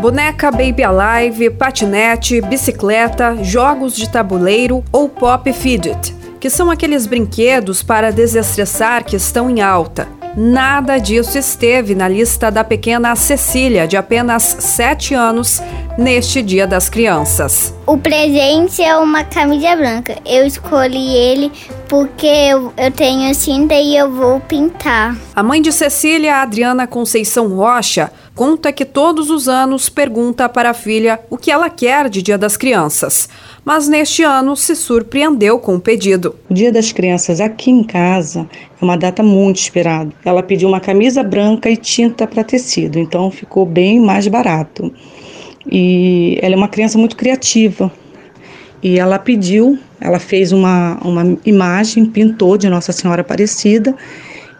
Boneca Baby Alive, patinete, bicicleta, jogos de tabuleiro ou pop fidget, que são aqueles brinquedos para desestressar que estão em alta. Nada disso esteve na lista da pequena Cecília, de apenas 7 anos, neste Dia das Crianças. O presente é uma camisa branca. Eu escolhi ele porque eu, eu tenho cinta e eu vou pintar. A mãe de Cecília, Adriana Conceição Rocha, conta que todos os anos pergunta para a filha o que ela quer de Dia das Crianças, mas neste ano se surpreendeu com o pedido. O Dia das Crianças aqui em casa é uma data muito esperada. Ela pediu uma camisa branca e tinta para tecido, então ficou bem mais barato. E ela é uma criança muito criativa. E ela pediu, ela fez uma, uma imagem, pintou de Nossa Senhora Aparecida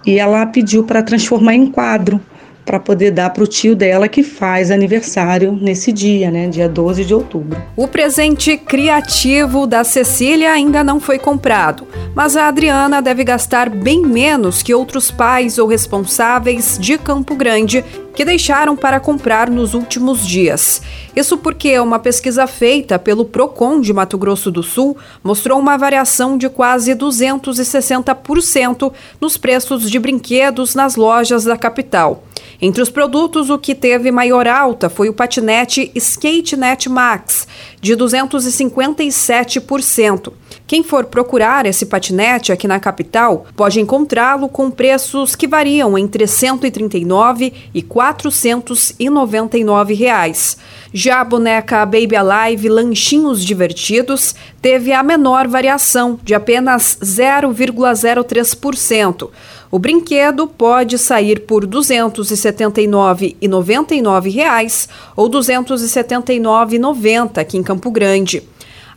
e ela pediu para transformar em quadro para poder dar para o tio dela que faz aniversário nesse dia, né, dia 12 de outubro. O presente criativo da Cecília ainda não foi comprado, mas a Adriana deve gastar bem menos que outros pais ou responsáveis de Campo Grande que deixaram para comprar nos últimos dias. Isso porque uma pesquisa feita pelo Procon de Mato Grosso do Sul mostrou uma variação de quase 260% nos preços de brinquedos nas lojas da capital. Entre os produtos, o que teve maior alta foi o patinete SkateNet Max, de 257%. Quem for procurar esse patinete aqui na capital pode encontrá-lo com preços que variam entre 139 e 499 reais. Já a boneca Baby Alive Lanchinhos Divertidos teve a menor variação, de apenas 0,03%. O brinquedo pode sair por 279,99 reais ou R$ 279,90 aqui em Campo Grande.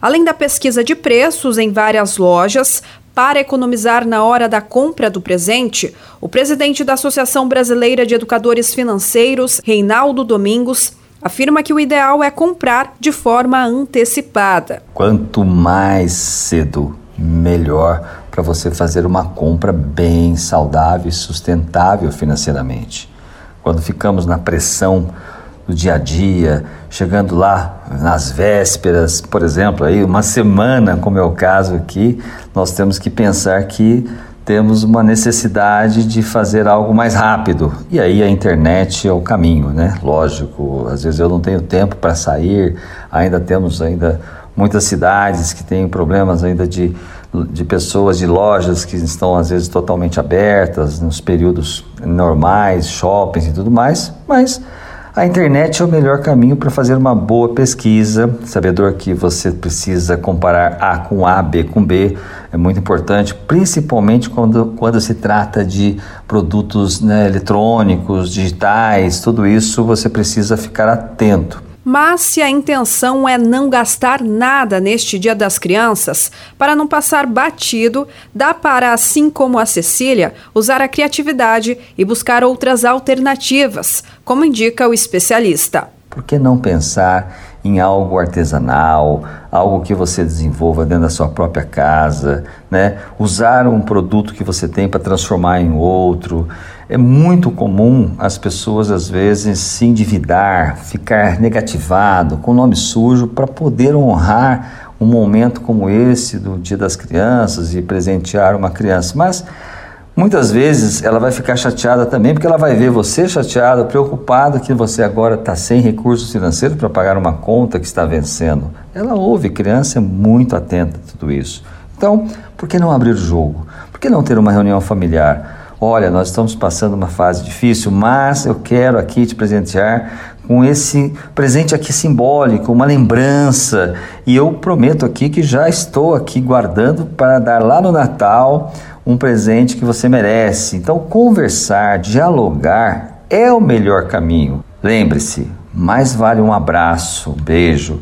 Além da pesquisa de preços em várias lojas, para economizar na hora da compra do presente, o presidente da Associação Brasileira de Educadores Financeiros, Reinaldo Domingos, afirma que o ideal é comprar de forma antecipada. Quanto mais cedo, melhor para você fazer uma compra bem saudável e sustentável financeiramente. Quando ficamos na pressão do dia a dia, chegando lá nas vésperas, por exemplo, aí uma semana, como é o caso aqui, nós temos que pensar que temos uma necessidade de fazer algo mais rápido. E aí a internet é o caminho, né? Lógico, às vezes eu não tenho tempo para sair, ainda temos ainda muitas cidades que têm problemas ainda de, de pessoas, de lojas que estão às vezes totalmente abertas nos períodos normais, shoppings e tudo mais, mas a internet é o melhor caminho para fazer uma boa pesquisa, sabedor que você precisa comparar A com A, B com B, é muito importante, principalmente quando, quando se trata de produtos né, eletrônicos, digitais, tudo isso você precisa ficar atento. Mas se a intenção é não gastar nada neste Dia das Crianças, para não passar batido, dá para, assim como a Cecília, usar a criatividade e buscar outras alternativas, como indica o especialista. Por que não pensar em algo artesanal, algo que você desenvolva dentro da sua própria casa, né? Usar um produto que você tem para transformar em outro. É muito comum as pessoas às vezes se endividar, ficar negativado, com nome sujo para poder honrar um momento como esse do Dia das Crianças e presentear uma criança. Mas Muitas vezes ela vai ficar chateada também, porque ela vai ver você chateada, preocupada que você agora está sem recursos financeiros para pagar uma conta que está vencendo. Ela ouve, criança é muito atenta a tudo isso. Então, por que não abrir o jogo? Por que não ter uma reunião familiar? Olha, nós estamos passando uma fase difícil, mas eu quero aqui te presentear com esse presente aqui simbólico, uma lembrança. E eu prometo aqui que já estou aqui guardando para dar lá no Natal um presente que você merece. Então, conversar, dialogar é o melhor caminho. Lembre-se, mais vale um abraço, um beijo,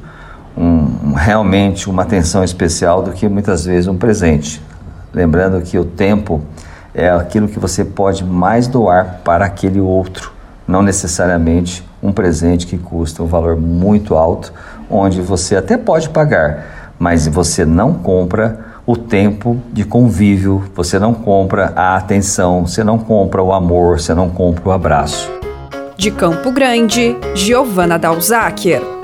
um, realmente uma atenção especial do que muitas vezes um presente. Lembrando que o tempo é aquilo que você pode mais doar para aquele outro, não necessariamente um presente que custa um valor muito alto, onde você até pode pagar, mas você não compra o tempo de convívio, você não compra a atenção, você não compra o amor, você não compra o abraço. De Campo Grande, Giovana Dalzaker.